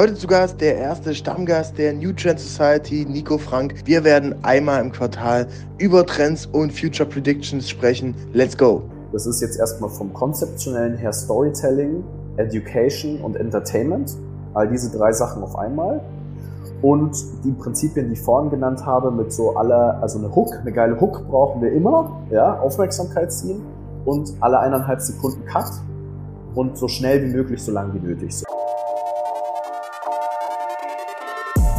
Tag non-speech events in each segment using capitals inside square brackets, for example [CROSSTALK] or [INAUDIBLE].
Heute zu Gast der erste Stammgast der New Trend Society, Nico Frank. Wir werden einmal im Quartal über Trends und Future Predictions sprechen. Let's go! Das ist jetzt erstmal vom konzeptionellen her Storytelling, Education und Entertainment. All diese drei Sachen auf einmal. Und die Prinzipien, die ich vorhin genannt habe, mit so aller, also eine Hook, eine geile Hook brauchen wir immer, ja, Aufmerksamkeit ziehen und alle eineinhalb Sekunden Cut und so schnell wie möglich, so lang wie nötig.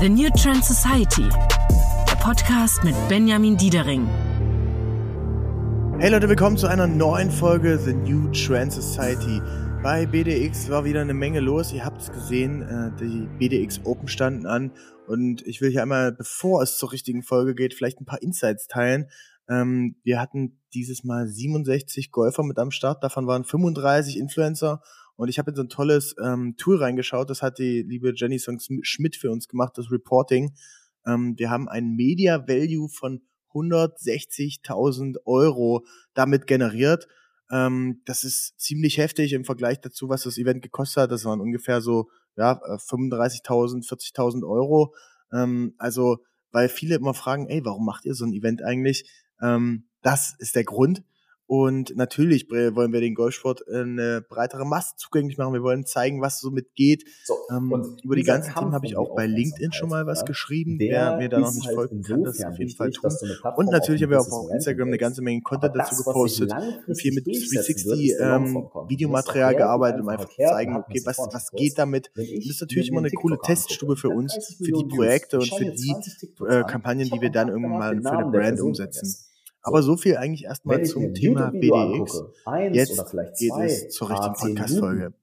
The New Trend Society, der Podcast mit Benjamin Diedering. Hey Leute, willkommen zu einer neuen Folge The New Trend Society. Bei BDX war wieder eine Menge los. Ihr habt es gesehen, äh, die BDX Open standen an. Und ich will hier einmal, bevor es zur richtigen Folge geht, vielleicht ein paar Insights teilen. Ähm, wir hatten dieses Mal 67 Golfer mit am Start, davon waren 35 Influencer und ich habe in so ein tolles ähm, Tool reingeschaut, das hat die liebe Jenny Songs Schmidt für uns gemacht, das Reporting. Ähm, wir haben ein Media Value von 160.000 Euro damit generiert. Ähm, das ist ziemlich heftig im Vergleich dazu, was das Event gekostet hat. Das waren ungefähr so ja, 35.000, äh, 40.000 Euro. Ähm, also, weil viele immer fragen, ey, warum macht ihr so ein Event eigentlich? Ähm, das ist der Grund. Und natürlich wollen wir den Golfsport eine breitere Masse zugänglich machen. Wir wollen zeigen, was so mit geht. So, ähm, über die ganzen Themen habe ich auch bei LinkedIn schon mal was geschrieben. Wer mir da noch nicht halt folgt, kann das auf jeden Fall tun. Und natürlich haben wir auch auf Instagram eine ganze Menge Content dazu gepostet viel mit 360 ähm, Videomaterial gearbeitet, um einfach zu zeigen, okay, was, was geht damit. Und das ist natürlich immer eine coole Teststube für uns, für die Projekte und für die äh, Kampagnen, die wir dann irgendwann mal für eine Brand umsetzen. Aber so viel eigentlich erstmal zum Thema BDX. Jetzt geht es zur richtigen Podcast-Folge.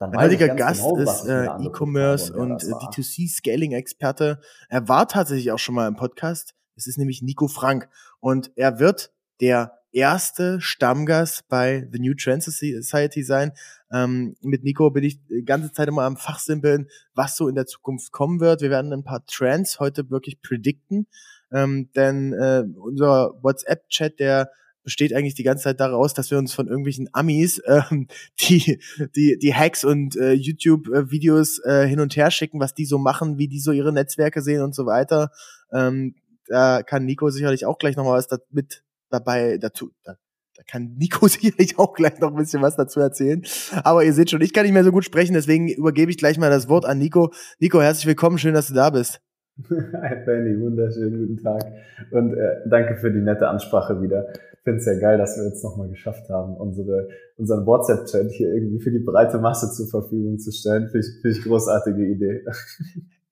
Mein heutiger Gast genau, ist äh, E-Commerce und äh, D2C-Scaling-Experte. Er war tatsächlich auch schon mal im Podcast. Es ist nämlich Nico Frank. Und er wird der erste Stammgast bei The New Trend Society sein. Ähm, mit Nico bin ich die ganze Zeit immer am Fachsimpeln, was so in der Zukunft kommen wird. Wir werden ein paar Trends heute wirklich predikten. Ähm, denn äh, unser WhatsApp-Chat, der besteht eigentlich die ganze Zeit daraus, dass wir uns von irgendwelchen Amis [LAUGHS] ähm, die, die, die Hacks und äh, YouTube-Videos äh, hin und her schicken, was die so machen, wie die so ihre Netzwerke sehen und so weiter. Ähm, da kann Nico sicherlich auch gleich nochmal was da, mit dabei dazu. Da, da kann Nico [LAUGHS] sicherlich auch gleich noch ein bisschen was dazu erzählen. Aber ihr seht schon, ich kann nicht mehr so gut sprechen, deswegen übergebe ich gleich mal das Wort an Nico. Nico, herzlich willkommen, schön, dass du da bist. Hi Benny, wunderschönen guten Tag und äh, danke für die nette Ansprache wieder. Ich finde es ja geil, dass wir jetzt nochmal geschafft haben, unsere, unseren WhatsApp-Chat hier irgendwie für die breite Masse zur Verfügung zu stellen. Finde ich, find ich großartige Idee. [LAUGHS]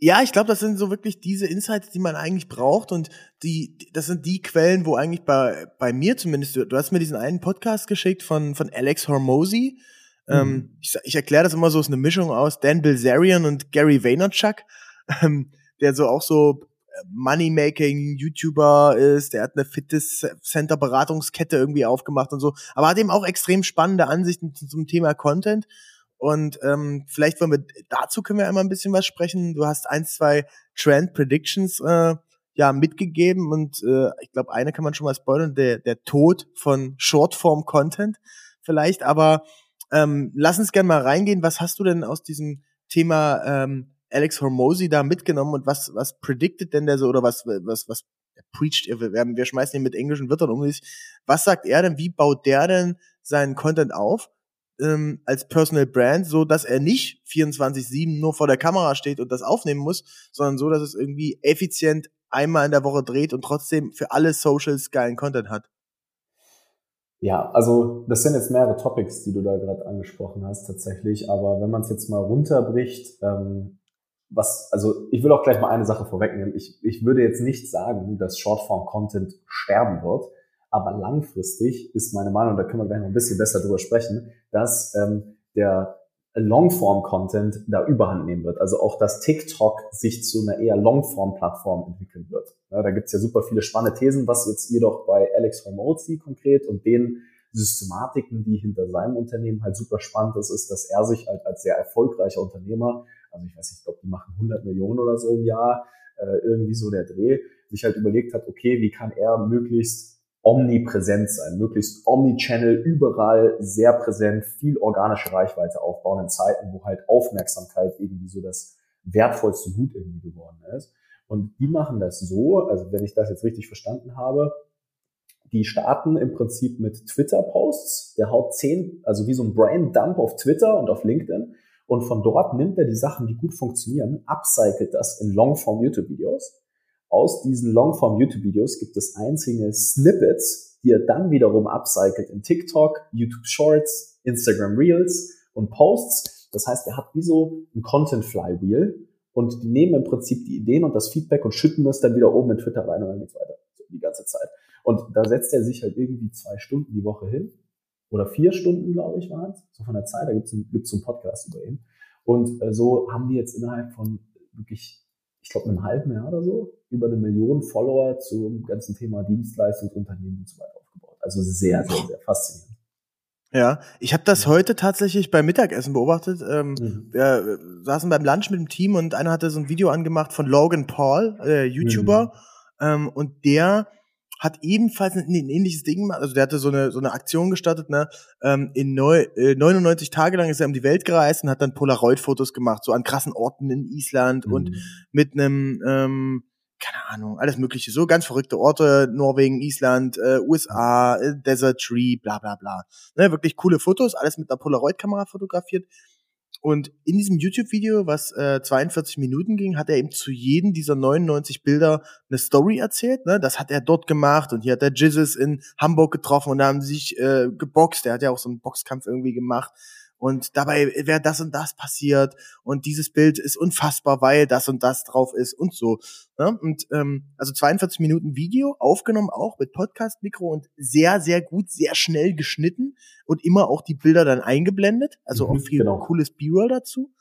Ja, ich glaube, das sind so wirklich diese Insights, die man eigentlich braucht und die, das sind die Quellen, wo eigentlich bei, bei mir zumindest, du, du hast mir diesen einen Podcast geschickt von, von Alex Hormozy. Ähm, mhm. Ähm, ich ich erkläre das immer so, es ist eine Mischung aus Dan Bilzerian und Gary Vaynerchuk. Ähm, der so auch so äh, Money-Making-YouTuber ist, der hat eine Fitness-Center-Beratungskette irgendwie aufgemacht und so, aber hat eben auch extrem spannende Ansichten zum Thema Content. Und ähm, vielleicht wollen wir, dazu können wir einmal ein bisschen was sprechen. Du hast ein, zwei Trend Predictions äh, ja mitgegeben und äh, ich glaube, eine kann man schon mal spoilern, der, der Tod von Shortform-Content vielleicht, aber ähm, lass uns gerne mal reingehen. Was hast du denn aus diesem Thema ähm, Alex Hormozy da mitgenommen und was, was predicted denn der so oder was, was, was preached er? Wir, wir schmeißen ihn mit englischen Wörtern um sich. Was sagt er denn? Wie baut der denn seinen Content auf? Ähm, als Personal Brand, so dass er nicht 24-7 nur vor der Kamera steht und das aufnehmen muss, sondern so, dass es irgendwie effizient einmal in der Woche dreht und trotzdem für alle Socials geilen Content hat. Ja, also das sind jetzt mehrere Topics, die du da gerade angesprochen hast tatsächlich, aber wenn man es jetzt mal runterbricht, ähm, was, also ich will auch gleich mal eine Sache vorwegnehmen. Ich, ich würde jetzt nicht sagen, dass Shortform-Content sterben wird, aber langfristig ist meine Meinung, da können wir gleich noch ein bisschen besser drüber sprechen, dass ähm, der Longform-Content da überhand nehmen wird. Also auch, dass TikTok sich zu einer eher Longform-Plattform entwickeln wird. Ja, da gibt's ja super viele spannende Thesen, was jetzt jedoch bei Alex Hormozy konkret und den Systematiken, die hinter seinem Unternehmen halt super spannend ist, ist, dass er sich halt als sehr erfolgreicher Unternehmer also ich weiß nicht, ich glaube, die machen 100 Millionen oder so im Jahr, äh, irgendwie so der Dreh, sich halt überlegt hat, okay, wie kann er möglichst omnipräsent sein, möglichst omnichannel, überall sehr präsent, viel organische Reichweite aufbauen in Zeiten, wo halt Aufmerksamkeit irgendwie so das wertvollste Gut irgendwie geworden ist. Und die machen das so, also wenn ich das jetzt richtig verstanden habe, die starten im Prinzip mit Twitter-Posts. Der haut zehn, also wie so ein Brain-Dump auf Twitter und auf LinkedIn. Und von dort nimmt er die Sachen, die gut funktionieren, upcycelt das in Longform-YouTube-Videos. Aus diesen Longform-YouTube-Videos gibt es einzelne Snippets, die er dann wiederum upcycelt in TikTok, YouTube Shorts, Instagram Reels und Posts. Das heißt, er hat wie so ein Content Flywheel und die nehmen im Prinzip die Ideen und das Feedback und schütten das dann wieder oben in Twitter rein und dann geht's weiter. So die ganze Zeit. Und da setzt er sich halt irgendwie zwei Stunden die Woche hin. Oder vier Stunden, glaube ich, waren es. So von der Zeit, da gibt's es so einen Podcast über ihn. Und äh, so haben die jetzt innerhalb von wirklich, ich glaube, einem halben Jahr oder so, über eine Million Follower zum ganzen Thema Dienstleistungsunternehmen und so weiter aufgebaut. Also sehr, sehr, sehr faszinierend. Ja, ich habe das heute tatsächlich beim Mittagessen beobachtet. Ähm, mhm. Wir saßen beim Lunch mit dem Team und einer hatte so ein Video angemacht von Logan Paul, äh, YouTuber, mhm. ähm, und der hat ebenfalls ein, ein, ähnliches Ding gemacht. Also der hatte so eine so eine Aktion gestartet, ne? Ähm, in neu, äh, 99 Tage lang ist er um die Welt gereist und hat dann Polaroid-Fotos gemacht, so an krassen Orten in Island mhm. und mit einem ähm, keine Ahnung, alles mögliche, so ganz verrückte Orte, Norwegen, Island, äh, USA, äh, Desert Tree, bla bla bla. Ne, wirklich coole Fotos, alles mit einer Polaroid-Kamera fotografiert. Und in diesem YouTube-Video, was äh, 42 Minuten ging, hat er eben zu jedem dieser 99 Bilder eine Story erzählt. Ne? Das hat er dort gemacht und hier hat er Jizzes in Hamburg getroffen und da haben sie sich äh, geboxt. Er hat ja auch so einen Boxkampf irgendwie gemacht und dabei wäre das und das passiert und dieses Bild ist unfassbar, weil das und das drauf ist und so. Ne? Und ähm, also 42 Minuten Video, aufgenommen auch mit Podcast-Mikro und sehr, sehr gut, sehr schnell geschnitten und immer auch die Bilder dann eingeblendet, also mhm, auch viel genau. cooles B-Roll dazu.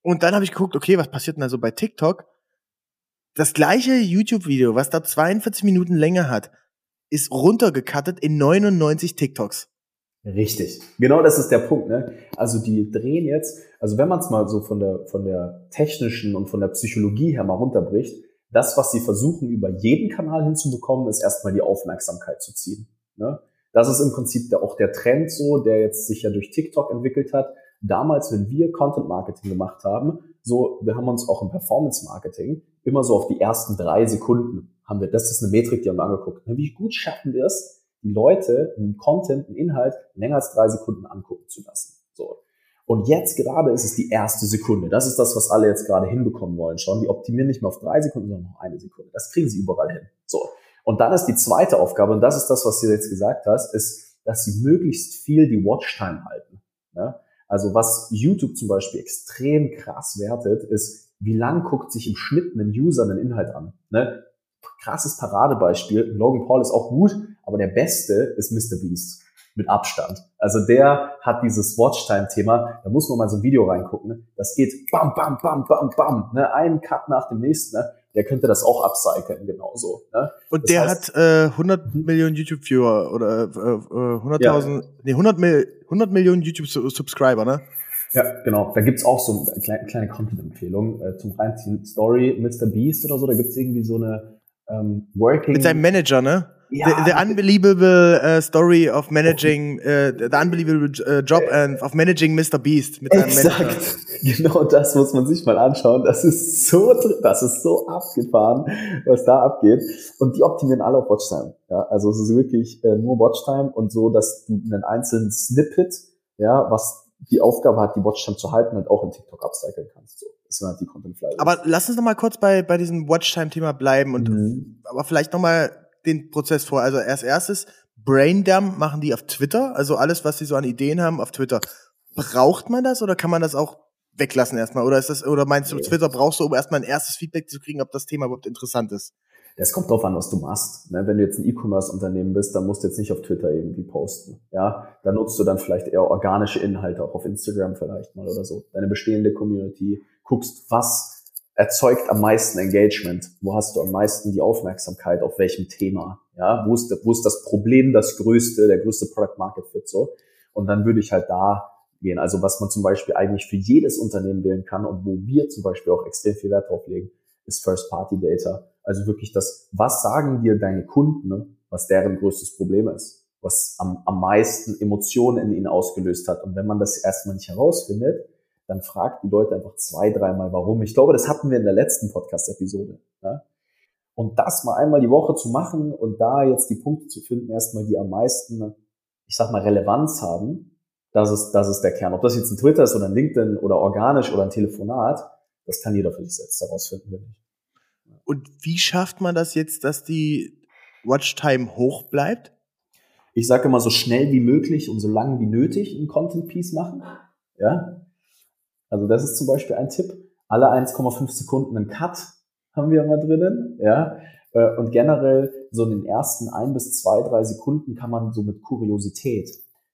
Und dann habe ich geguckt, okay, was passiert denn also bei TikTok? Das gleiche YouTube-Video, was da 42 Minuten Länge hat, ist runtergecuttet in 99 TikToks. Richtig. Genau das ist der Punkt. Ne? Also die drehen jetzt, also wenn man es mal so von der, von der technischen und von der Psychologie her mal runterbricht, das, was sie versuchen, über jeden Kanal hinzubekommen, ist erstmal die Aufmerksamkeit zu ziehen. Ne? Das ist im Prinzip der, auch der Trend so, der jetzt sich ja durch TikTok entwickelt hat. Damals, wenn wir Content Marketing gemacht haben, so, wir haben uns auch im Performance Marketing immer so auf die ersten drei Sekunden haben wir, das ist eine Metrik, die haben wir angeguckt. Ne? Wie gut schaffen wir es, die Leute einen Content, einen Inhalt länger als drei Sekunden angucken zu lassen. So. Und jetzt gerade ist es die erste Sekunde. Das ist das, was alle jetzt gerade hinbekommen wollen schon. Die optimieren nicht mehr auf drei Sekunden, sondern noch eine Sekunde. Das kriegen sie überall hin. So. Und dann ist die zweite Aufgabe, und das ist das, was du jetzt gesagt hast, ist, dass sie möglichst viel die Watchtime halten. Ne? Also was YouTube zum Beispiel extrem krass wertet, ist, wie lang guckt sich im Schnitt ein User einen Inhalt an. Ne? krasses Paradebeispiel. Logan Paul ist auch gut, aber der Beste ist Mr. Beast. Mit Abstand. Also der hat dieses Watchtime-Thema, da muss man mal so ein Video reingucken. Ne? Das geht bam, bam, bam, bam, bam. Ne? Ein Cut nach dem nächsten. Ne? Der könnte das auch upcyclen, genauso. Ne? Und das der heißt, hat äh, 100 Millionen YouTube-Viewer oder äh, äh, 100.000, ja. nee, 100, Mil 100 Millionen YouTube-Subscriber, ne? Ja, genau. Da gibt's auch so eine kleine, kleine Content-Empfehlung äh, zum Reinziehen. Story Mr. Beast oder so, da gibt's irgendwie so eine ähm, Working. Mit seinem Manager, ne? The, the unbelievable uh, story of managing, uh, the unbelievable uh, job and of managing Mr. Beast mit Exakt. [LAUGHS] Genau das muss man sich mal anschauen. Das ist so, das ist so abgefahren, was da abgeht. Und die optimieren alle auf Watchtime. Ja, also es ist wirklich äh, nur Watchtime und so, dass du einen einzelnen Snippet, ja, was die Aufgabe hat, die Watchtime zu halten, halt auch in TikTok upcyclen kannst. So. Das halt die Content Flyers. Aber lass uns noch mal kurz bei, bei diesem Watchtime-Thema bleiben und mhm. aber vielleicht noch mal den Prozess vor. Also erst erstes, Braindump machen die auf Twitter, also alles, was sie so an Ideen haben auf Twitter. Braucht man das oder kann man das auch weglassen erstmal? Oder ist das, oder meinst du, Twitter brauchst du, um erstmal ein erstes Feedback zu kriegen, ob das Thema überhaupt interessant ist? Das kommt drauf an, was du machst. Ne? Wenn du jetzt ein E-Commerce-Unternehmen bist, dann musst du jetzt nicht auf Twitter irgendwie posten. Ja, da nutzt du dann vielleicht eher organische Inhalte, auch auf Instagram vielleicht mal oder so. Deine bestehende Community, guckst, was erzeugt am meisten Engagement? Wo hast du am meisten die Aufmerksamkeit? Auf welchem Thema? Ja, wo ist, wo ist das Problem das größte, der größte Product Market Fit so? Und dann würde ich halt da gehen. Also was man zum Beispiel eigentlich für jedes Unternehmen wählen kann und wo wir zum Beispiel auch extrem viel Wert drauf legen, ist First Party Data. Also wirklich das, was sagen dir deine Kunden, ne, was deren größtes Problem ist, was am, am meisten Emotionen in ihnen ausgelöst hat. Und wenn man das erstmal nicht herausfindet, dann fragt die Leute einfach zwei, dreimal warum. Ich glaube, das hatten wir in der letzten Podcast-Episode. Ja? Und das mal einmal die Woche zu machen und da jetzt die Punkte zu finden, erstmal die am meisten, ich sag mal, Relevanz haben, das ist, das ist der Kern. Ob das jetzt ein Twitter ist oder ein LinkedIn oder organisch oder ein Telefonat, das kann jeder für sich selbst herausfinden, finde ich. Und wie schafft man das jetzt, dass die Watchtime hoch bleibt? Ich sage immer so schnell wie möglich und so lang wie nötig ein Content Piece machen. Ja. Also das ist zum Beispiel ein Tipp. Alle 1,5 Sekunden einen Cut haben wir immer drinnen. Ja. Äh, und generell so in den ersten ein bis zwei, drei Sekunden kann man so mit Kuriosität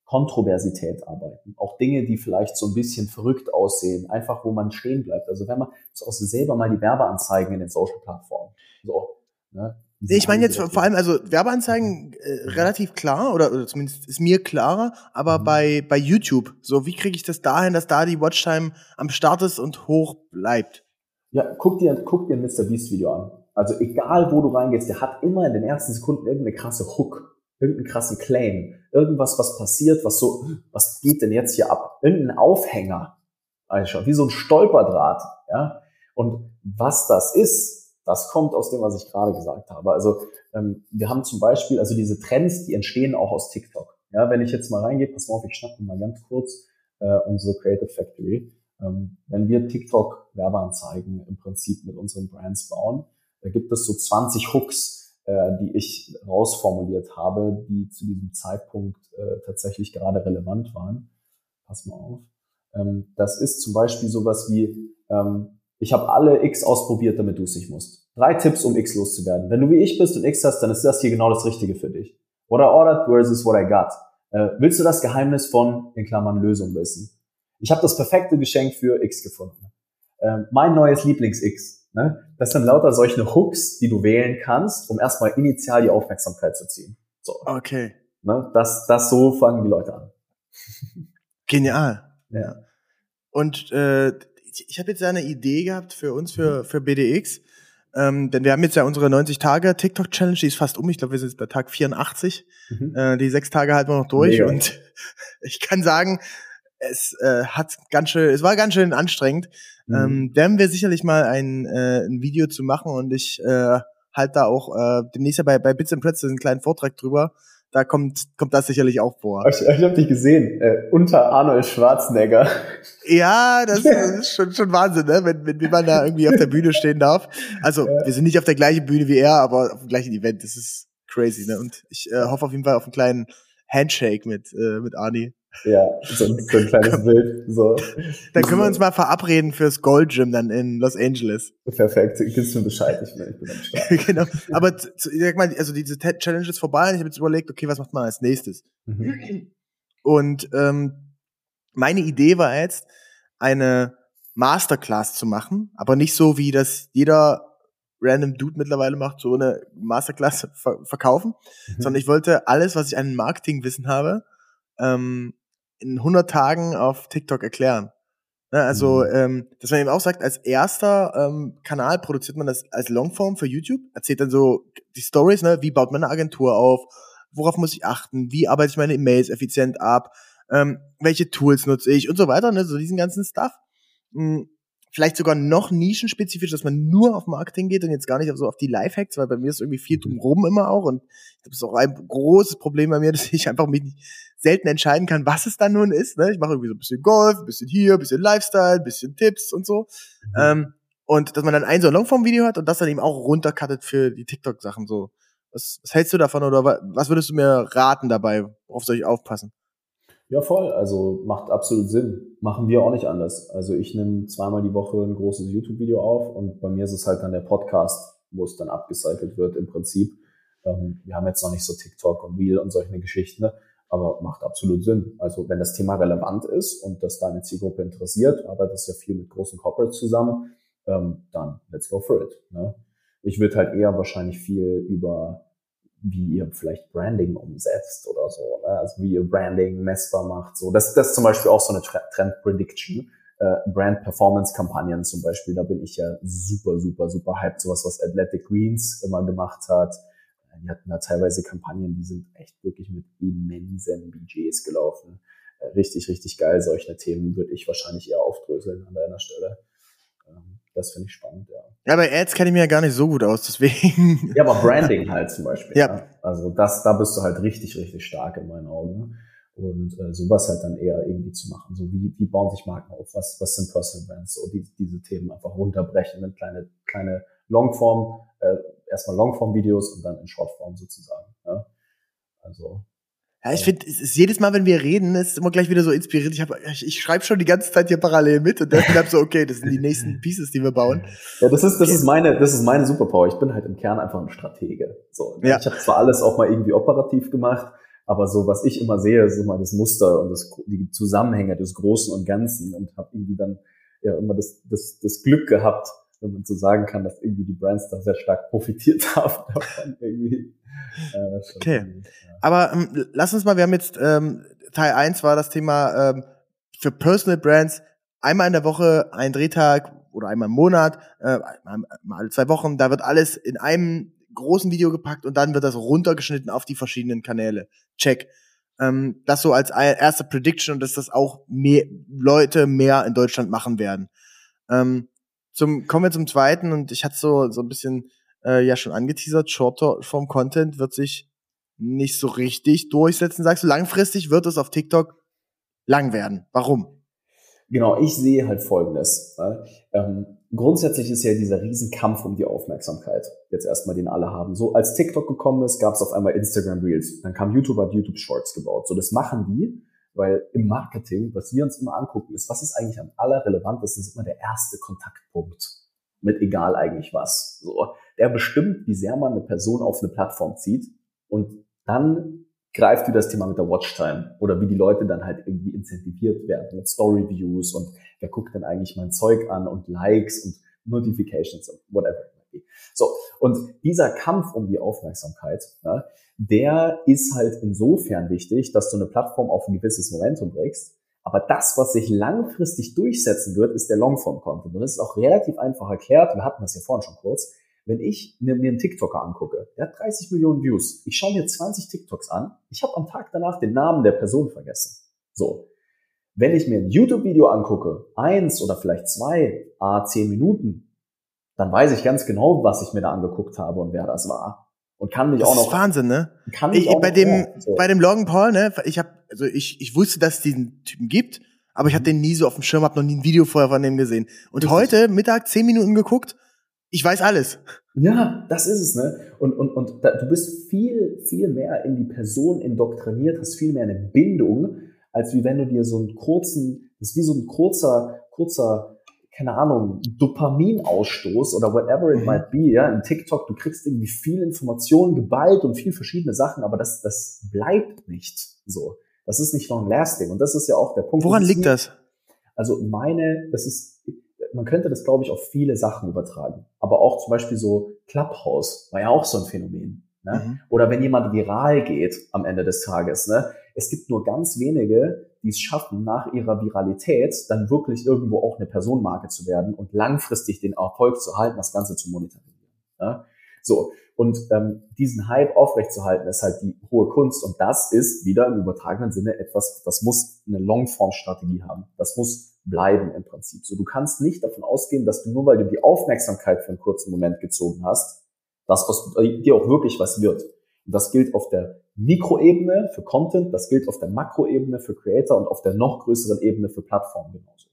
Kontroversität arbeiten. Auch Dinge, die vielleicht so ein bisschen verrückt aussehen, einfach wo man stehen bleibt. Also wenn man so aus selber mal die Werbeanzeigen in den Social-Plattformen. So, ne? Ich meine jetzt vor allem, also Werbeanzeigen äh, relativ klar oder, oder zumindest ist mir klarer, aber mhm. bei, bei YouTube, so wie kriege ich das dahin, dass da die Watchtime am Start ist und hoch bleibt? Ja, guck dir, guck dir ein Mr. Beast Video an. Also egal wo du reingehst, der hat immer in den ersten Sekunden irgendeine krasse Hook irgendeinen krassen Claim, irgendwas, was passiert, was so, was geht denn jetzt hier ab? Irgendein Aufhänger, also wie so ein Stolperdraht, ja. Und was das ist, das kommt aus dem, was ich gerade gesagt habe. Also ähm, wir haben zum Beispiel, also diese Trends, die entstehen auch aus TikTok. Ja, wenn ich jetzt mal reingehe, pass mal auf, ich schnappe mal ganz kurz äh, unsere Creative Factory. Ähm, wenn wir TikTok Werbeanzeigen im Prinzip mit unseren Brands bauen, da gibt es so 20 Hooks, äh, die ich rausformuliert habe, die zu diesem Zeitpunkt äh, tatsächlich gerade relevant waren. Pass mal auf. Ähm, das ist zum Beispiel sowas wie, ähm, ich habe alle X ausprobiert, damit du es nicht musst. Drei Tipps, um X loszuwerden. Wenn du wie ich bist und X hast, dann ist das hier genau das Richtige für dich. What I ordered versus what I got. Äh, willst du das Geheimnis von, in Klammern, Lösung wissen? Ich habe das perfekte Geschenk für X gefunden. Äh, mein neues Lieblings-X. Ne? Das sind lauter solche Hooks, die du wählen kannst, um erstmal initial die Aufmerksamkeit zu ziehen. So. Okay. Ne? Das, das so fangen die Leute an. Genial. Ja. Und äh, ich, habe jetzt eine Idee gehabt für uns, für, für BDX. Ähm, denn wir haben jetzt ja unsere 90 Tage TikTok Challenge, die ist fast um. Ich glaube, wir sind jetzt bei Tag 84. Mhm. Äh, die sechs Tage halten wir noch durch. Mega. Und [LAUGHS] ich kann sagen, es äh, hat ganz schön, es war ganz schön anstrengend. Mhm. Ähm, werden wir sicherlich mal ein, äh, ein Video zu machen und ich äh, halt da auch äh, demnächst ja bei, bei Bits and Pretzels einen kleinen Vortrag drüber. Da kommt, kommt das sicherlich auch vor. Ich, ich habe dich gesehen, äh, unter Arnold Schwarzenegger. Ja, das, [LAUGHS] ist schon, schon Wahnsinn, ne? wenn, wenn, wenn man da irgendwie auf der Bühne stehen darf. Also, ja. wir sind nicht auf der gleichen Bühne wie er, aber auf dem gleichen Event. Das ist crazy, ne? Und ich äh, hoffe auf jeden Fall auf einen kleinen Handshake mit, äh, mit Arnie. Ja, so, so ein kleines Bild. So. Dann können wir uns mal verabreden fürs Gold Gym dann in Los Angeles. Perfekt, gibst mir Bescheid, ich bin, ich bin am Start. [LAUGHS] genau. Aber sag mal, also diese Challenge ist vorbei und ich habe jetzt überlegt, okay, was macht man als nächstes? Mhm. Und ähm, meine Idee war jetzt, eine Masterclass zu machen, aber nicht so, wie das jeder random Dude mittlerweile macht, so eine Masterclass ver verkaufen, mhm. sondern ich wollte alles, was ich an Marketingwissen habe, ähm, in 100 Tagen auf TikTok erklären. Ne, also, mhm. ähm, dass man eben auch sagt, als erster ähm, Kanal produziert man das als Longform für YouTube, erzählt dann so die Stories, ne, wie baut man eine Agentur auf, worauf muss ich achten, wie arbeite ich meine E-Mails effizient ab, ähm, welche Tools nutze ich und so weiter, ne, so diesen ganzen Stuff. Mhm vielleicht sogar noch nischenspezifisch, dass man nur auf Marketing geht und jetzt gar nicht so auf die Lifehacks, weil bei mir ist irgendwie viel drumherum immer auch und das ist auch ein großes Problem bei mir, [LAUGHS] dass ich einfach mich selten entscheiden kann, was es dann nun ist. Ne? Ich mache irgendwie so ein bisschen Golf, ein bisschen hier, ein bisschen Lifestyle, ein bisschen Tipps und so. Mhm. Ähm, und dass man dann ein so Longform-Video hat und das dann eben auch runtercuttet für die TikTok-Sachen so. Was, was hältst du davon oder was würdest du mir raten dabei? Worauf soll ich aufpassen? Ja, voll. Also macht absolut Sinn. Machen wir auch nicht anders. Also ich nehme zweimal die Woche ein großes YouTube-Video auf und bei mir ist es halt dann der Podcast, wo es dann abgecycelt wird im Prinzip. Ähm, wir haben jetzt noch nicht so TikTok und Reel und solche Geschichten, ne? aber macht absolut Sinn. Also wenn das Thema relevant ist und das deine Zielgruppe interessiert, arbeitest ja viel mit großen Corporates zusammen, ähm, dann let's go for it. Ne? Ich würde halt eher wahrscheinlich viel über wie ihr vielleicht Branding umsetzt oder so, ne? also wie ihr Branding messbar macht. So, das, das ist zum Beispiel auch so eine Trend Prediction. Äh, Brand Performance Kampagnen zum Beispiel, da bin ich ja super, super, super hyped. Sowas, was Athletic Greens immer gemacht hat. Die hatten da teilweise Kampagnen, die sind echt wirklich mit immensen Budgets gelaufen. äh, richtig, richtig geil. Solche Themen würde ich wahrscheinlich eher aufdröseln an deiner Stelle. Ähm, das finde ich spannend, ja. Ja, aber Ads kenne ich mir ja gar nicht so gut aus, deswegen. [LAUGHS] Ja, aber Branding halt zum Beispiel. Ja. ja. Also das, da bist du halt richtig, richtig stark in meinen Augen. Ne? Und äh, sowas halt dann eher irgendwie zu machen. So wie, wie bauen sich Marken auf? Was, was sind Personal Brands? So die, diese Themen einfach runterbrechen in kleine, kleine Longform, äh, erstmal Longform-Videos und dann in Shortform sozusagen. Ja? Also ja, ich finde, es ist jedes Mal, wenn wir reden, ist es immer gleich wieder so inspiriert. Ich, hab, ich, ich schreibe schon die ganze Zeit hier parallel mit und dann [LAUGHS] bleib so, okay, das sind die nächsten Pieces, die wir bauen. Ja, das ist, das ist meine, das ist meine Superpower. Ich bin halt im Kern einfach ein Stratege. So, ne? ja. Ich habe zwar alles auch mal irgendwie operativ gemacht, aber so, was ich immer sehe, ist immer das Muster und das, die Zusammenhänge des Großen und Ganzen und habe irgendwie dann ja immer das, das, das Glück gehabt, wenn man so sagen kann, dass irgendwie die Brands da sehr stark profitiert [LAUGHS] haben davon irgendwie. Äh, okay. Ja. Aber ähm, lass uns mal, wir haben jetzt ähm, Teil 1 war das Thema ähm, für Personal Brands einmal in der Woche ein Drehtag oder einmal im Monat, äh, mal alle zwei Wochen, da wird alles in einem großen Video gepackt und dann wird das runtergeschnitten auf die verschiedenen Kanäle. Check. Ähm, das so als erste Prediction und dass das auch mehr Leute mehr in Deutschland machen werden. Ähm, zum, kommen wir zum zweiten und ich hatte so, so ein bisschen äh, ja schon angeteasert, Short-Form Content wird sich nicht so richtig durchsetzen. Sagst du, langfristig wird es auf TikTok lang werden. Warum? Genau, ich sehe halt Folgendes. Ähm, grundsätzlich ist ja dieser Riesenkampf um die Aufmerksamkeit. Jetzt erstmal, den alle haben. So, als TikTok gekommen ist, gab es auf einmal Instagram Reels. Dann kam YouTube, hat YouTube Shorts gebaut. So, das machen die, weil im Marketing, was wir uns immer angucken, ist, was ist eigentlich am allerrelevantesten, ist immer der erste Kontaktpunkt. Mit egal eigentlich was. So, der bestimmt, wie sehr man eine Person auf eine Plattform zieht. Und dann greift wieder das Thema mit der Watchtime oder wie die Leute dann halt irgendwie incentiviert werden mit Story Views und wer guckt denn eigentlich mein Zeug an und Likes und Notifications und whatever. So, und dieser Kampf um die Aufmerksamkeit, ne, der ist halt insofern wichtig, dass du eine Plattform auf ein gewisses Momentum bringst. Aber das, was sich langfristig durchsetzen wird, ist der Longform-Content. Und das ist auch relativ einfach erklärt. Wir hatten das ja vorhin schon kurz. Wenn ich mir einen TikToker angucke, der hat 30 Millionen Views, ich schaue mir 20 TikToks an, ich habe am Tag danach den Namen der Person vergessen. So. Wenn ich mir ein YouTube-Video angucke, eins oder vielleicht zwei, a zehn Minuten, dann weiß ich ganz genau, was ich mir da angeguckt habe und wer das war. Und kann mich das auch noch. Das ist Wahnsinn, ne? Kann mich ich, auch bei noch, dem, so. bei dem Logan Paul, ne? Ich habe, also ich, ich wusste, dass es diesen Typen gibt, aber ich hatte den nie so auf dem Schirm, habe noch nie ein Video vorher von dem gesehen. Und Richtig. heute Mittag zehn Minuten geguckt, ich weiß alles. Ja, das ist es, ne? Und, und, und da, du bist viel, viel mehr in die Person indoktriniert, hast viel mehr eine Bindung, als wie wenn du dir so einen kurzen, das ist wie so ein kurzer, kurzer, keine Ahnung, Dopaminausstoß oder whatever it Mhm. might be, ja, in TikTok, du kriegst irgendwie viel Informationen, geballt und viel verschiedene Sachen, aber das, das bleibt nicht so. Das ist nicht long lasting. Und das ist ja auch der Punkt. Woran liegt das? also meine, das ist, man könnte das, glaube ich, auf viele Sachen übertragen. Aber auch zum Beispiel so Clubhouse war ja auch so ein Phänomen. Ne? Mhm. Oder wenn jemand viral geht am Ende des Tages. Ne? Es gibt nur ganz wenige, die es schaffen, nach ihrer Viralität dann wirklich irgendwo auch eine Personenmarke zu werden und langfristig den Erfolg zu halten, das Ganze zu monetarisieren. Ne? So, und ähm, diesen Hype aufrechtzuerhalten, ist halt die hohe Kunst. Und das ist wieder im übertragenen Sinne etwas, das muss eine Longform-Strategie haben. Das muss bleiben im Prinzip. So, du kannst nicht davon ausgehen, dass du nur, weil du die Aufmerksamkeit für einen kurzen Moment gezogen hast, dass aus dir auch wirklich was wird. Und das gilt auf der Mikroebene für Content, das gilt auf der Makroebene für Creator und auf der noch größeren Ebene für Plattformen genauso.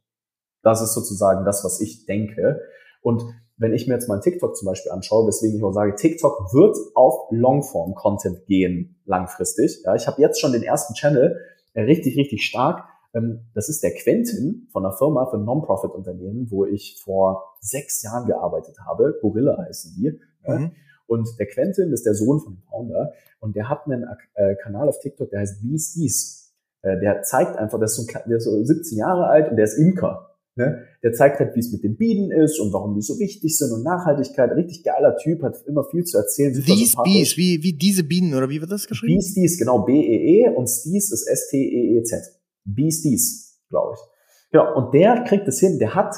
Das ist sozusagen das, was ich denke. Und wenn ich mir jetzt mal TikTok zum Beispiel anschaue, weswegen ich auch sage, TikTok wird auf Longform-Content gehen langfristig. Ja, ich habe jetzt schon den ersten Channel, äh, richtig, richtig stark. Ähm, das ist der Quentin von einer Firma für ein Non-Profit-Unternehmen, wo ich vor sechs Jahren gearbeitet habe. Gorilla heißen die. Mhm. Und der Quentin ist der Sohn von dem Founder und der hat einen äh, Kanal auf TikTok, der heißt Beasties. Äh, der zeigt einfach, der ist, so, der ist so 17 Jahre alt und der ist Imker. Ne? Der zeigt halt, wie es mit den Bienen ist und warum die so wichtig sind und Nachhaltigkeit. Richtig geiler Typ, hat immer viel zu erzählen. These. Bees, wie, wie diese Bienen, oder wie wird das geschrieben? Beasties, genau, B-E-E und Stees ist S-T-E-E-Z. Beasties, glaube ich. Genau, und der kriegt es hin, der hat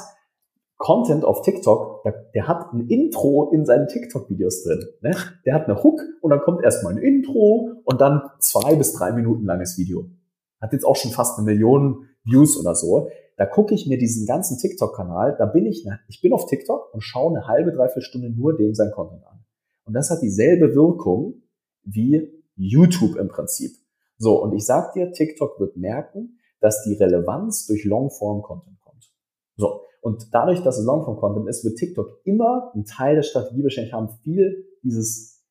Content auf TikTok, der, der hat ein Intro in seinen TikTok-Videos drin. Ne? Der hat eine Hook und dann kommt erstmal ein Intro und dann zwei bis drei Minuten langes Video. hat jetzt auch schon fast eine Million Views oder so. Da gucke ich mir diesen ganzen TikTok-Kanal, da bin ich, ich bin auf TikTok und schaue eine halbe, dreiviertel Stunde nur dem sein Content an. Und das hat dieselbe Wirkung wie YouTube im Prinzip. So, und ich sag dir, TikTok wird merken, dass die Relevanz durch Longform-Content kommt. So, und dadurch, dass es Longform-Content ist, wird TikTok immer ein Teil der Strategie wahrscheinlich haben, viel dieses,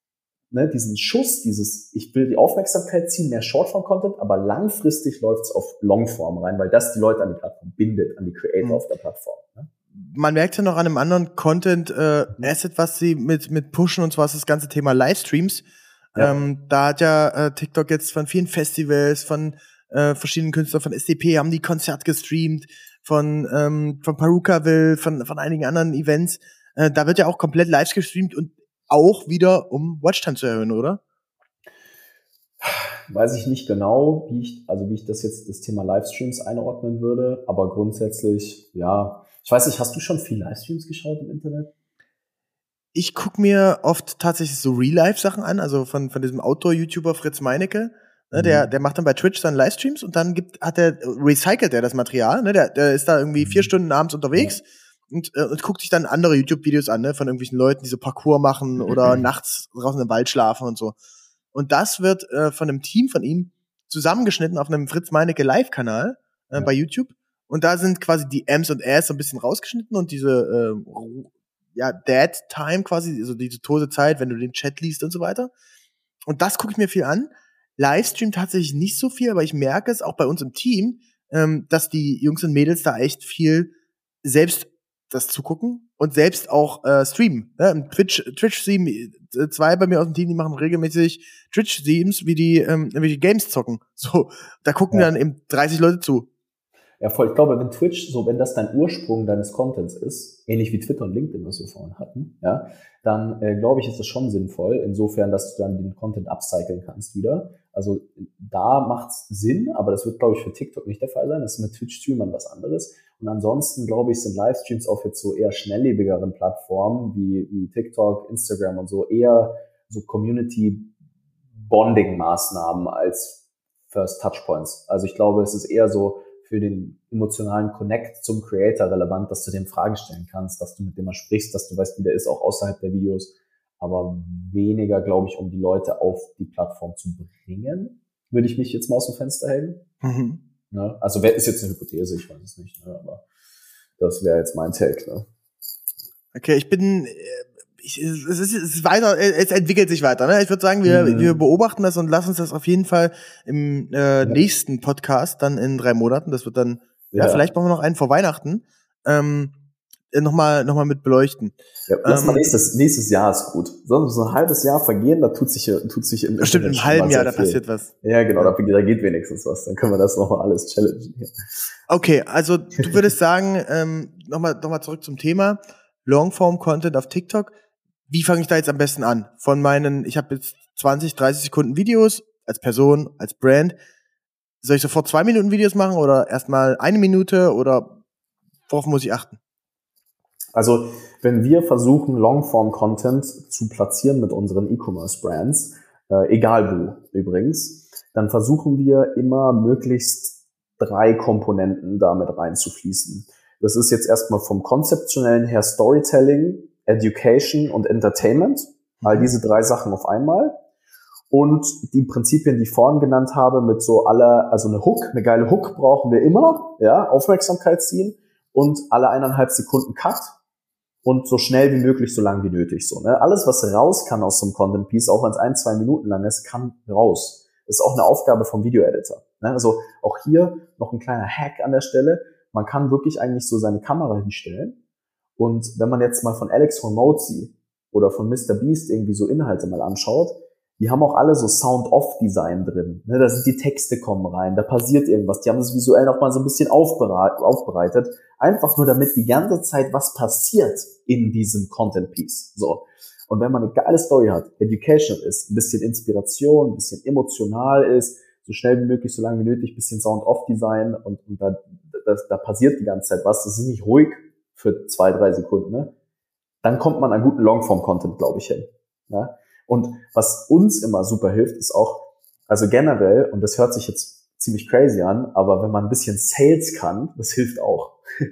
ne, diesen Schuss, dieses, ich will die Aufmerksamkeit ziehen, mehr Shortform-Content, aber langfristig läuft es auf Longform rein, weil das die Leute an die Plattform bindet, an die Creator mhm. auf der Plattform. Ne? Man merkt ja noch an einem anderen Content-Asset, äh, was sie mit, mit pushen, und zwar ist das ganze Thema Livestreams. Ja. Ähm, da hat ja äh, TikTok jetzt von vielen Festivals, von äh, verschiedenen Künstlern, von SDP haben die Konzert gestreamt, von, ähm, von Perukaville, von, von einigen anderen Events. Äh, da wird ja auch komplett live gestreamt und auch wieder, um Watchtime zu erhöhen, oder? Weiß ich nicht genau, wie ich, also wie ich das jetzt das Thema Livestreams einordnen würde, aber grundsätzlich, ja. Ich weiß nicht, hast du schon viel Livestreams geschaut im Internet? ich guck mir oft tatsächlich so Real-Life-Sachen an, also von, von diesem Outdoor-YouTuber Fritz Meinecke. Ne, mhm. der, der macht dann bei Twitch dann Livestreams und dann gibt, hat er, recycelt er das Material, ne, der, der ist da irgendwie vier mhm. Stunden abends unterwegs ja. und, äh, und guckt sich dann andere YouTube-Videos an, ne, von irgendwelchen Leuten, die so Parcours machen oder mhm. nachts draußen im Wald schlafen und so. Und das wird äh, von einem Team von ihm zusammengeschnitten auf einem Fritz Meinecke Live-Kanal äh, ja. bei YouTube. Und da sind quasi die M's und A's so ein bisschen rausgeschnitten und diese äh, ja, Dead Time quasi, also diese tote Zeit, wenn du den Chat liest und so weiter. Und das gucke ich mir viel an. Livestream tatsächlich nicht so viel, aber ich merke es auch bei uns im Team, ähm, dass die Jungs und Mädels da echt viel selbst das zugucken und selbst auch äh, streamen. Ne? Twitch, Twitch Stream, äh, zwei bei mir aus dem Team, die machen regelmäßig Twitch Streams, wie die ähm, wie die Games zocken. [LAUGHS] So, da gucken ja. dann eben 30 Leute zu. Ja, voll. Ich glaube, wenn Twitch, so wenn das dein Ursprung deines Contents ist, ähnlich wie Twitter und LinkedIn, was wir vorhin hatten, ja, dann äh, glaube ich, ist das schon sinnvoll, insofern, dass du dann den Content upcyclen kannst wieder. Also da macht's Sinn, aber das wird, glaube ich, für TikTok nicht der Fall sein. Das ist mit Twitch-Streamern was anderes. Und ansonsten, glaube ich, sind Livestreams auf jetzt so eher schnelllebigeren Plattformen wie, wie TikTok, Instagram und so eher so Community-Bonding-Maßnahmen als First Touchpoints. Also ich glaube, es ist eher so, für den emotionalen Connect zum Creator relevant, dass du dem Fragen stellen kannst, dass du mit dem mal sprichst, dass du weißt, wie der ist, auch außerhalb der Videos, aber weniger, glaube ich, um die Leute auf die Plattform zu bringen, würde ich mich jetzt mal aus dem Fenster hängen. Mhm. Ne? Also wer ist jetzt eine Hypothese, ich weiß es nicht, ne? aber das wäre jetzt mein Take. Ne? Okay, ich bin äh, ich, es, ist, es ist weiter, es entwickelt sich weiter. Ne? Ich würde sagen, wir, mhm. wir beobachten das und lassen uns das auf jeden Fall im äh, ja. nächsten Podcast dann in drei Monaten. Das wird dann, ja, ja vielleicht machen wir noch einen vor Weihnachten. Ähm, nochmal noch mal mit beleuchten. Ja, lass ähm, mal nächstes, nächstes Jahr ist gut. Sonst so ein halbes Jahr vergehen, da tut sich, tut sich im Stimmt, im halben Jahr, da passiert was. Ja, genau, da, da geht wenigstens was. Dann können wir das nochmal alles challengen. Hier. Okay, also du [LAUGHS] würdest sagen, ähm, nochmal noch mal zurück zum Thema. Longform-Content auf TikTok wie fange ich da jetzt am besten an? Von meinen, ich habe jetzt 20, 30 Sekunden Videos als Person, als Brand. Soll ich sofort zwei Minuten Videos machen oder erstmal eine Minute oder worauf muss ich achten? Also, wenn wir versuchen, Longform-Content zu platzieren mit unseren E-Commerce-Brands, äh, egal wo übrigens, dann versuchen wir immer möglichst drei Komponenten damit reinzufließen. Das ist jetzt erstmal vom konzeptionellen her Storytelling, Education und Entertainment. All mhm. diese drei Sachen auf einmal. Und die Prinzipien, die ich vorhin genannt habe, mit so aller, also eine Hook, eine geile Hook brauchen wir immer, ja, Aufmerksamkeit ziehen und alle eineinhalb Sekunden Cut und so schnell wie möglich, so lang wie nötig, so, ne. Alles, was raus kann aus so einem Content Piece, auch wenn es ein, zwei Minuten lang ist, kann raus. Ist auch eine Aufgabe vom Video-Editor. Ne? Also auch hier noch ein kleiner Hack an der Stelle. Man kann wirklich eigentlich so seine Kamera hinstellen und wenn man jetzt mal von Alex Hormozzi oder von Mr. Beast irgendwie so Inhalte mal anschaut, die haben auch alle so Sound-Off-Design drin. Ne, da sind die Texte kommen rein, da passiert irgendwas. Die haben das visuell noch mal so ein bisschen aufbereitet. Einfach nur damit die ganze Zeit was passiert in diesem Content-Piece. So. Und wenn man eine geile Story hat, educational ist, ein bisschen Inspiration, ein bisschen emotional ist, so schnell wie möglich, so lange wie nötig, bisschen Sound-Off-Design und, und da, das, da passiert die ganze Zeit was. Das ist nicht ruhig, für zwei, drei Sekunden, ne? dann kommt man an guten Longform-Content, glaube ich, hin. Ja? Und was uns immer super hilft, ist auch, also generell, und das hört sich jetzt ziemlich crazy an, aber wenn man ein bisschen Sales kann, das hilft auch. [LAUGHS]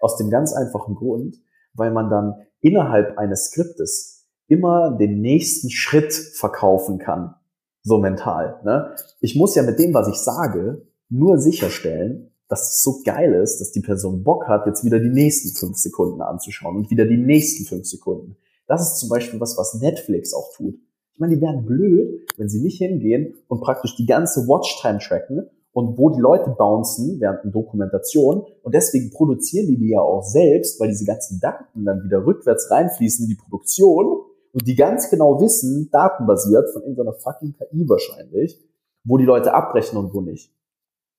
Aus dem ganz einfachen Grund, weil man dann innerhalb eines Skriptes immer den nächsten Schritt verkaufen kann. So mental. Ne? Ich muss ja mit dem, was ich sage, nur sicherstellen, dass es so geil ist, dass die Person Bock hat, jetzt wieder die nächsten fünf Sekunden anzuschauen und wieder die nächsten fünf Sekunden. Das ist zum Beispiel was, was Netflix auch tut. Ich meine, die wären blöd, wenn sie nicht hingehen und praktisch die ganze Watchtime tracken und wo die Leute bouncen während einer Dokumentation. Und deswegen produzieren die die ja auch selbst, weil diese ganzen Daten dann wieder rückwärts reinfließen in die Produktion und die ganz genau wissen, datenbasiert von irgendeiner fucking KI wahrscheinlich, wo die Leute abbrechen und wo nicht.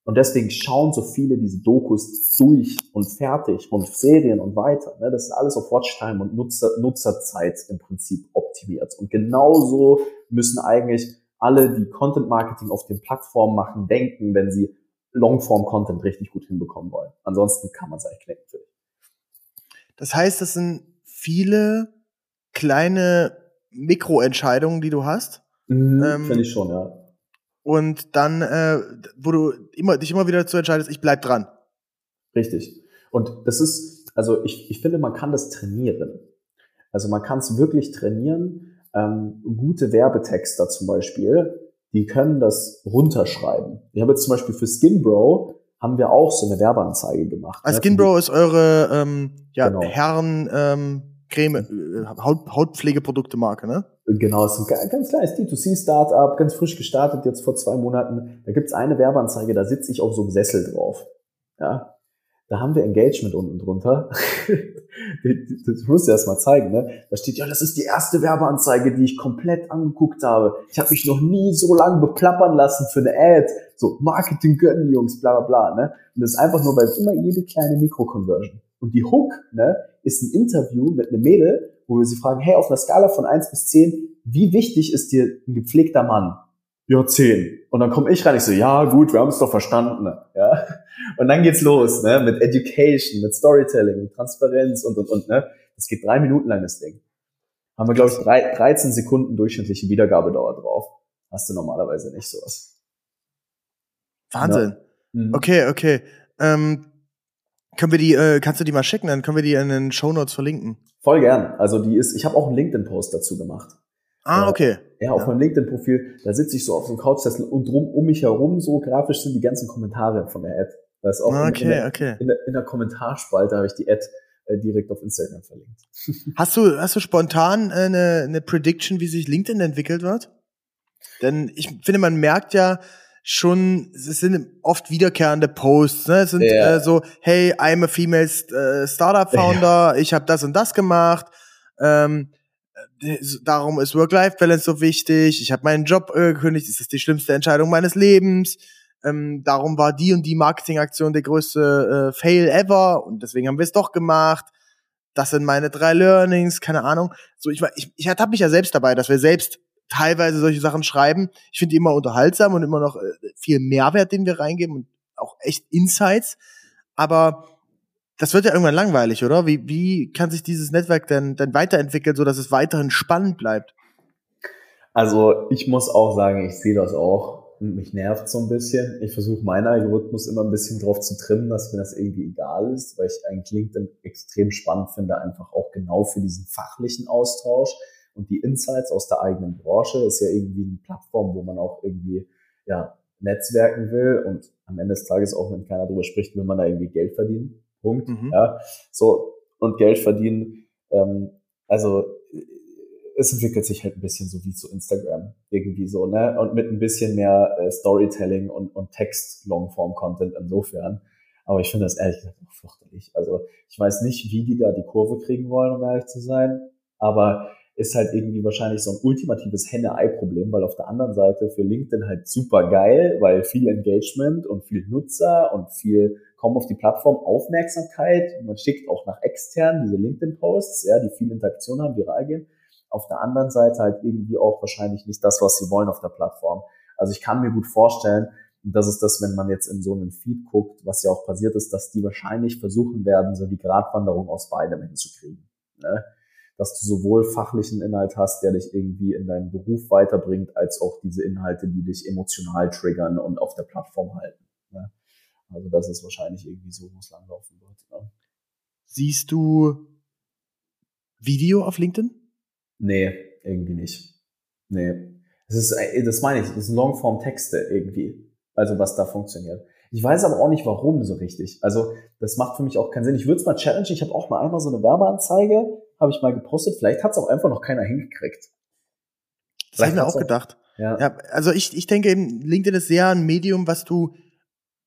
Und deswegen schauen so viele diese Dokus durch und fertig und Serien und weiter. Ne? Das ist alles auf Watchtime und Nutzer, Nutzerzeit im Prinzip optimiert. Und genauso müssen eigentlich alle, die Content Marketing auf den Plattformen machen, denken, wenn sie Longform Content richtig gut hinbekommen wollen. Ansonsten kann man es eigentlich knicken für dich. Das heißt, das sind viele kleine Mikroentscheidungen, die du hast. Mhm, ähm, Finde ich schon, ja und dann, äh, wo du immer, dich immer wieder dazu entscheidest, ich bleib dran. Richtig. Und das ist, also ich, ich finde, man kann das trainieren. Also man kann es wirklich trainieren. Ähm, gute Werbetexter zum Beispiel, die können das runterschreiben. Ich habe jetzt zum Beispiel für Skinbro haben wir auch so eine Werbeanzeige gemacht. Also ne? Skinbro ist eure ähm, ja, genau. Herren ähm, Creme, äh, Haut, Hautpflegeprodukte-Marke, ne? Genau, es ist ein ganz kleines D2C-Startup, ganz frisch gestartet, jetzt vor zwei Monaten. Da gibt's eine Werbeanzeige, da sitze ich auf so einem Sessel drauf. Ja, da haben wir Engagement unten drunter. [LAUGHS] das musst du erst mal zeigen, ne? Da steht, ja, das ist die erste Werbeanzeige, die ich komplett angeguckt habe. Ich habe mich noch nie so lange beplappern lassen für eine Ad. So, Marketing gönnen die Jungs, bla bla bla, ne? Und das ist einfach nur, weil immer jede kleine Mikro-Conversion. Und die Hook, ne, ist ein Interview mit einem Mädel, wo wir sie fragen, hey, auf einer Skala von eins bis zehn, wie wichtig ist dir ein gepflegter Mann? Ja, zehn. Und dann komme ich rein, ich so, ja, gut, wir haben es doch verstanden. Ja. Und dann geht's los, ne, mit Education, mit Storytelling, mit Transparenz und, und, und, ne. Das geht drei Minuten lang, das Ding. Haben wir, glaube ich, drei, 13 Sekunden durchschnittliche Wiedergabedauer drauf. Hast du normalerweise nicht sowas. Wahnsinn. Ja. Mhm. Okay, okay. Ähm, können wir die, äh, kannst du die mal schicken, dann können wir die in den Show Notes verlinken. Voll gern. Also die ist, ich habe auch einen LinkedIn-Post dazu gemacht. Ah, okay. Ja, auf ja. meinem LinkedIn-Profil, da sitze ich so auf so einem Couchsessel und drum um mich herum, so grafisch sind die ganzen Kommentare von der Ad. Da ist auch ah, okay, in, der, okay. In, der, in der Kommentarspalte habe ich die Ad äh, direkt auf Instagram verlinkt. [LAUGHS] Hast du, hast du spontan äh, eine, eine Prediction, wie sich LinkedIn entwickelt wird? Denn ich finde, man merkt ja, schon, es sind oft wiederkehrende Posts. Ne? Es sind ja. äh, so, hey, I'm a female äh, Startup Founder, ja. ich habe das und das gemacht. Ähm, äh, darum ist Work-Life-Balance so wichtig. Ich habe meinen Job äh, gekündigt, das ist die schlimmste Entscheidung meines Lebens. Ähm, darum war die und die Marketingaktion der größte äh, Fail ever und deswegen haben wir es doch gemacht. Das sind meine drei Learnings, keine Ahnung. So, ich, ich, ich ertappe mich ja selbst dabei, dass wir selbst teilweise solche Sachen schreiben. Ich finde die immer unterhaltsam und immer noch äh, viel Mehrwert, den wir reingeben und auch echt Insights. Aber das wird ja irgendwann langweilig, oder? Wie, wie kann sich dieses Netzwerk denn, denn weiterentwickeln, so dass es weiterhin spannend bleibt? Also ich muss auch sagen, ich sehe das auch. Mich nervt so ein bisschen. Ich versuche meinen Algorithmus immer ein bisschen drauf zu trimmen, dass mir das irgendwie egal ist, weil ich eigentlich LinkedIn extrem spannend finde, einfach auch genau für diesen fachlichen Austausch und die Insights aus der eigenen Branche ist ja irgendwie eine Plattform, wo man auch irgendwie ja, netzwerken will und am Ende des Tages auch, wenn keiner drüber spricht, will man da irgendwie Geld verdienen. Punkt. Mhm. Ja, so und Geld verdienen. Ähm, also es entwickelt sich halt ein bisschen so wie zu Instagram irgendwie so, ne? Und mit ein bisschen mehr äh, Storytelling und, und Text Longform Content insofern. Aber ich finde das ehrlich gesagt auch fürchterlich. Also ich weiß nicht, wie die da die Kurve kriegen wollen, um ehrlich zu sein. Aber ist halt irgendwie wahrscheinlich so ein ultimatives Henne-Ei-Problem, weil auf der anderen Seite für LinkedIn halt super geil, weil viel Engagement und viel Nutzer und viel kommen auf die Plattform Aufmerksamkeit. Man schickt auch nach extern diese LinkedIn-Posts, ja, die viel Interaktion haben, viral gehen. Auf der anderen Seite halt irgendwie auch wahrscheinlich nicht das, was sie wollen auf der Plattform. Also ich kann mir gut vorstellen, und das ist das, wenn man jetzt in so einen Feed guckt, was ja auch passiert ist, dass die wahrscheinlich versuchen werden, so die Gratwanderung aus beidem hinzukriegen. Ne? Dass du sowohl fachlichen Inhalt hast, der dich irgendwie in deinem Beruf weiterbringt, als auch diese Inhalte, die dich emotional triggern und auf der Plattform halten. Ne? Also das ist wahrscheinlich irgendwie so, wo es langlaufen wird. Ne? Siehst du Video auf LinkedIn? Nee, irgendwie nicht. Nee. Das ist, äh, das meine ich, das sind Longform-Texte irgendwie. Also was da funktioniert. Ich weiß aber auch nicht, warum so richtig. Also das macht für mich auch keinen Sinn. Ich würde es mal challenge. Ich habe auch mal einmal so eine Werbeanzeige, habe ich mal gepostet. Vielleicht hat es auch einfach noch keiner hingekriegt. Das habe ich mir auch gedacht. Ja. ja. also ich, ich denke eben, LinkedIn ist sehr ein Medium, was du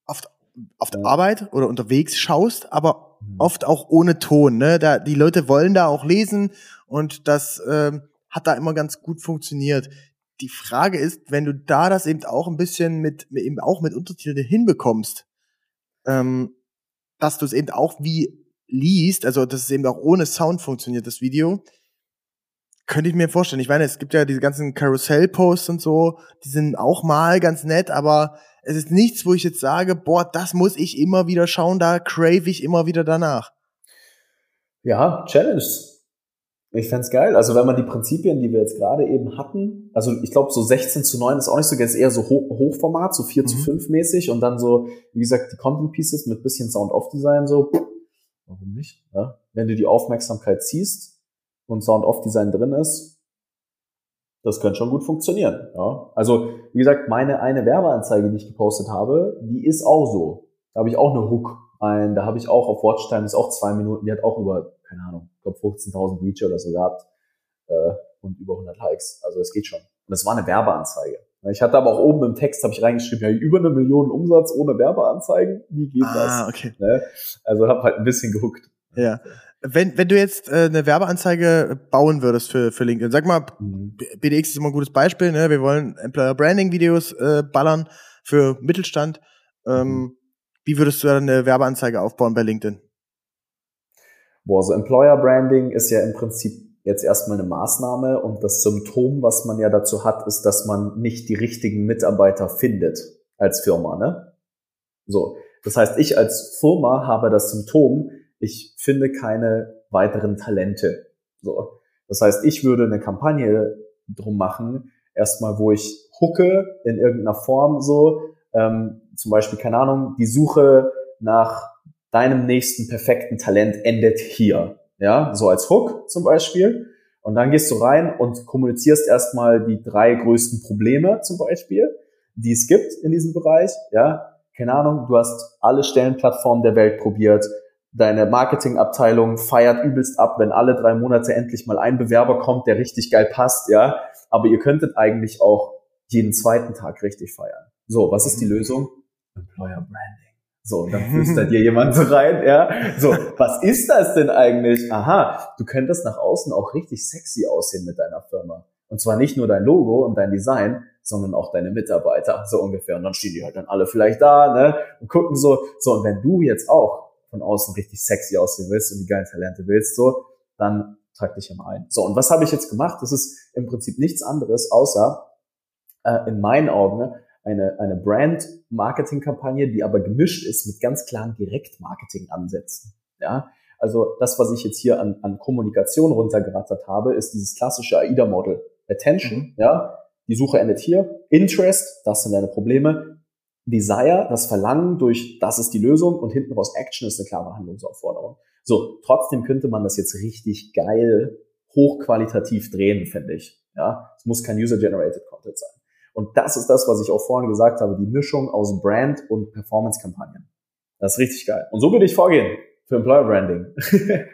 oft auf der ja. Arbeit oder unterwegs schaust, aber mhm. oft auch ohne Ton. Ne? Da, die Leute wollen da auch lesen und das ähm, hat da immer ganz gut funktioniert die Frage ist, wenn du da das eben auch ein bisschen mit, eben auch mit Untertiteln hinbekommst, ähm, dass du es eben auch wie liest, also dass es eben auch ohne Sound funktioniert, das Video, könnte ich mir vorstellen. Ich meine, es gibt ja diese ganzen Carousel-Posts und so, die sind auch mal ganz nett, aber es ist nichts, wo ich jetzt sage, boah, das muss ich immer wieder schauen, da crave ich immer wieder danach. Ja, Challenge ich fände geil. Also wenn man die Prinzipien, die wir jetzt gerade eben hatten, also ich glaube so 16 zu 9 ist auch nicht so, jetzt eher so Hoch Hochformat, so 4 mhm. zu 5 mäßig und dann so, wie gesagt, die Content Pieces mit bisschen Sound-Off-Design so, warum nicht? Ja? Wenn du die Aufmerksamkeit ziehst und Sound-Off-Design drin ist, das könnte schon gut funktionieren. Ja? Also wie gesagt, meine eine Werbeanzeige, die ich gepostet habe, die ist auch so. Da habe ich auch eine Hook ein, da habe ich auch auf Watchtime, ist auch zwei Minuten, die hat auch über, keine Ahnung, ich glaube 15.000 Reach oder so gehabt äh, und über 100 Likes. Also es geht schon. Und es war eine Werbeanzeige. Ich hatte aber auch oben im Text, habe ich reingeschrieben, ja, über eine Million Umsatz ohne Werbeanzeigen. Wie geht ah, das? Okay. Ne? Also habe halt ein bisschen gehuckt. Ja. Wenn, wenn du jetzt äh, eine Werbeanzeige bauen würdest für, für LinkedIn, sag mal, mhm. BDX ist immer ein gutes Beispiel, ne? Wir wollen Employer Branding Videos äh, ballern für Mittelstand. Ähm, mhm. Wie würdest du eine Werbeanzeige aufbauen bei LinkedIn? Boah, so Employer Branding ist ja im Prinzip jetzt erstmal eine Maßnahme und das Symptom, was man ja dazu hat, ist, dass man nicht die richtigen Mitarbeiter findet als Firma, ne? So. Das heißt, ich als Firma habe das Symptom, ich finde keine weiteren Talente. So. Das heißt, ich würde eine Kampagne drum machen, erstmal, wo ich hucke in irgendeiner Form so, ähm, zum Beispiel, keine Ahnung, die Suche nach deinem nächsten perfekten Talent endet hier. Ja, so als Hook zum Beispiel. Und dann gehst du rein und kommunizierst erstmal die drei größten Probleme zum Beispiel, die es gibt in diesem Bereich. Ja, keine Ahnung, du hast alle Stellenplattformen der Welt probiert. Deine Marketingabteilung feiert übelst ab, wenn alle drei Monate endlich mal ein Bewerber kommt, der richtig geil passt. Ja, aber ihr könntet eigentlich auch jeden zweiten Tag richtig feiern. So, was ist die Lösung? Employer Branding. So, und dann flüstert dir jemand so rein, ja. So, was ist das denn eigentlich? Aha, du könntest nach außen auch richtig sexy aussehen mit deiner Firma. Und zwar nicht nur dein Logo und dein Design, sondern auch deine Mitarbeiter, so ungefähr. Und dann stehen die halt dann alle vielleicht da, ne, und gucken so, so, und wenn du jetzt auch von außen richtig sexy aussehen willst und die geilen Talente willst, so, dann trag dich immer ein. So, und was habe ich jetzt gemacht? Das ist im Prinzip nichts anderes, außer äh, in meinen Augen eine, eine Brand-Marketing-Kampagne, die aber gemischt ist mit ganz klaren Direkt-Marketing-Ansätzen. Ja, also das, was ich jetzt hier an, an Kommunikation runtergerattert habe, ist dieses klassische AIDA-Model. Attention, mhm. ja, die Suche endet hier. Interest, das sind deine Probleme. Desire, das Verlangen durch, das ist die Lösung und hinten raus Action ist eine klare Handlungsaufforderung. So, trotzdem könnte man das jetzt richtig geil, hochqualitativ drehen, finde ich. Ja, es muss kein User-Generated Content sein. Und das ist das, was ich auch vorhin gesagt habe, die Mischung aus Brand und Performance-Kampagnen. Das ist richtig geil. Und so würde ich vorgehen für Employer Branding. [LAUGHS]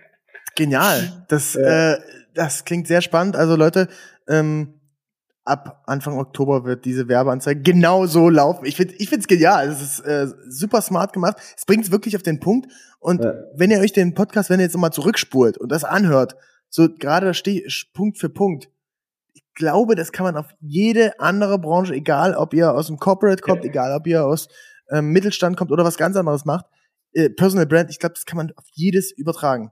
Genial. Das, ja. äh, das klingt sehr spannend. Also Leute, ähm, ab Anfang Oktober wird diese Werbeanzeige genau so laufen. Ich finde ich finde es genial. Es ist äh, super smart gemacht. Es bringt es wirklich auf den Punkt. Und ja. wenn ihr euch den Podcast, wenn ihr jetzt nochmal zurückspult und das anhört, so gerade Punkt für Punkt, glaube, das kann man auf jede andere Branche, egal ob ihr aus dem Corporate kommt, egal ob ihr aus ähm, Mittelstand kommt oder was ganz anderes macht, äh, Personal Brand, ich glaube, das kann man auf jedes übertragen.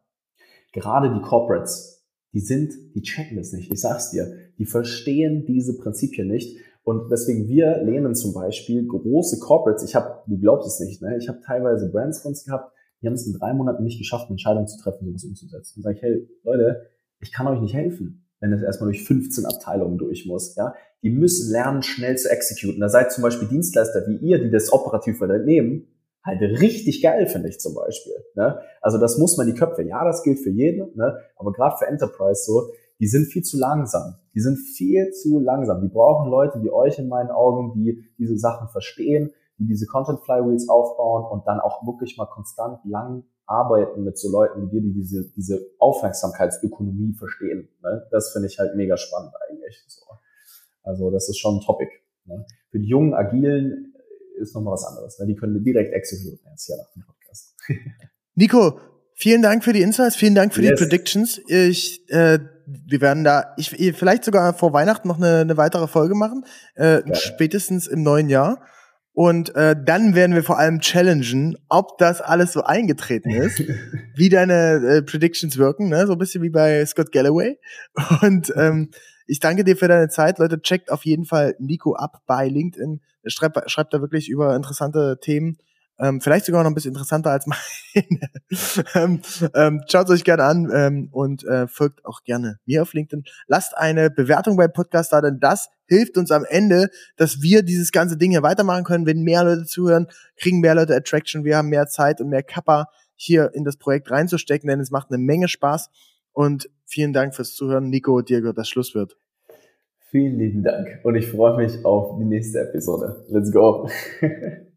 Gerade die Corporates, die sind, die checken das nicht. Ich sag's dir, die verstehen diese Prinzipien nicht. Und deswegen wir lehnen zum Beispiel große Corporates. Ich habe, du glaubst es nicht, ne? Ich habe teilweise Brands von uns gehabt, die haben es in drei Monaten nicht geschafft, eine Entscheidung zu treffen, sowas umzusetzen. Und sage ich, hey Leute, ich kann euch nicht helfen, wenn es erstmal durch 15 Abteilungen durch muss. Ja? Die müssen lernen, schnell zu exekutieren. Da seid zum Beispiel Dienstleister wie ihr, die das operativ übernehmen, halt richtig geil, finde ich zum Beispiel. Ne? Also das muss man die Köpfe, ja, das gilt für jeden, ne? aber gerade für Enterprise so, die sind viel zu langsam. Die sind viel zu langsam. Die brauchen Leute wie euch in meinen Augen, die diese Sachen verstehen, die diese Content Flywheels aufbauen und dann auch wirklich mal konstant lang arbeiten mit so Leuten wie dir, die diese, diese Aufmerksamkeitsökonomie verstehen. Ne? Das finde ich halt mega spannend eigentlich. So. Also das ist schon ein Topic. Ne? Für die jungen, agilen ist nochmal was anderes. Ne? Die können direkt exekutieren jetzt hier nach dem Podcast. [LAUGHS] Nico, vielen Dank für die Insights, vielen Dank für yes. die Predictions. Ich, äh, wir werden da, ich vielleicht sogar vor Weihnachten noch eine, eine weitere Folge machen, äh, spätestens im neuen Jahr. Und äh, dann werden wir vor allem challengen, ob das alles so eingetreten ist, [LAUGHS] wie deine äh, Predictions wirken, ne? so ein bisschen wie bei Scott Galloway. Und ähm, ich danke dir für deine Zeit. Leute, checkt auf jeden Fall Nico ab bei LinkedIn. Schreibt, schreibt da wirklich über interessante Themen. Ähm, vielleicht sogar noch ein bisschen interessanter als [LAUGHS] meine. ähm, ähm, Schaut euch gerne an ähm, und äh, folgt auch gerne mir auf LinkedIn. Lasst eine Bewertung bei Podcast da, denn das hilft uns am Ende, dass wir dieses ganze Ding hier weitermachen können. Wenn mehr Leute zuhören, kriegen mehr Leute Attraction, wir haben mehr Zeit und mehr Kappa hier in das Projekt reinzustecken, denn es macht eine Menge Spaß. Und vielen Dank fürs Zuhören. Nico, dir gehört das Schlusswort. Vielen lieben Dank und ich freue mich auf die nächste Episode. Let's go! [LAUGHS]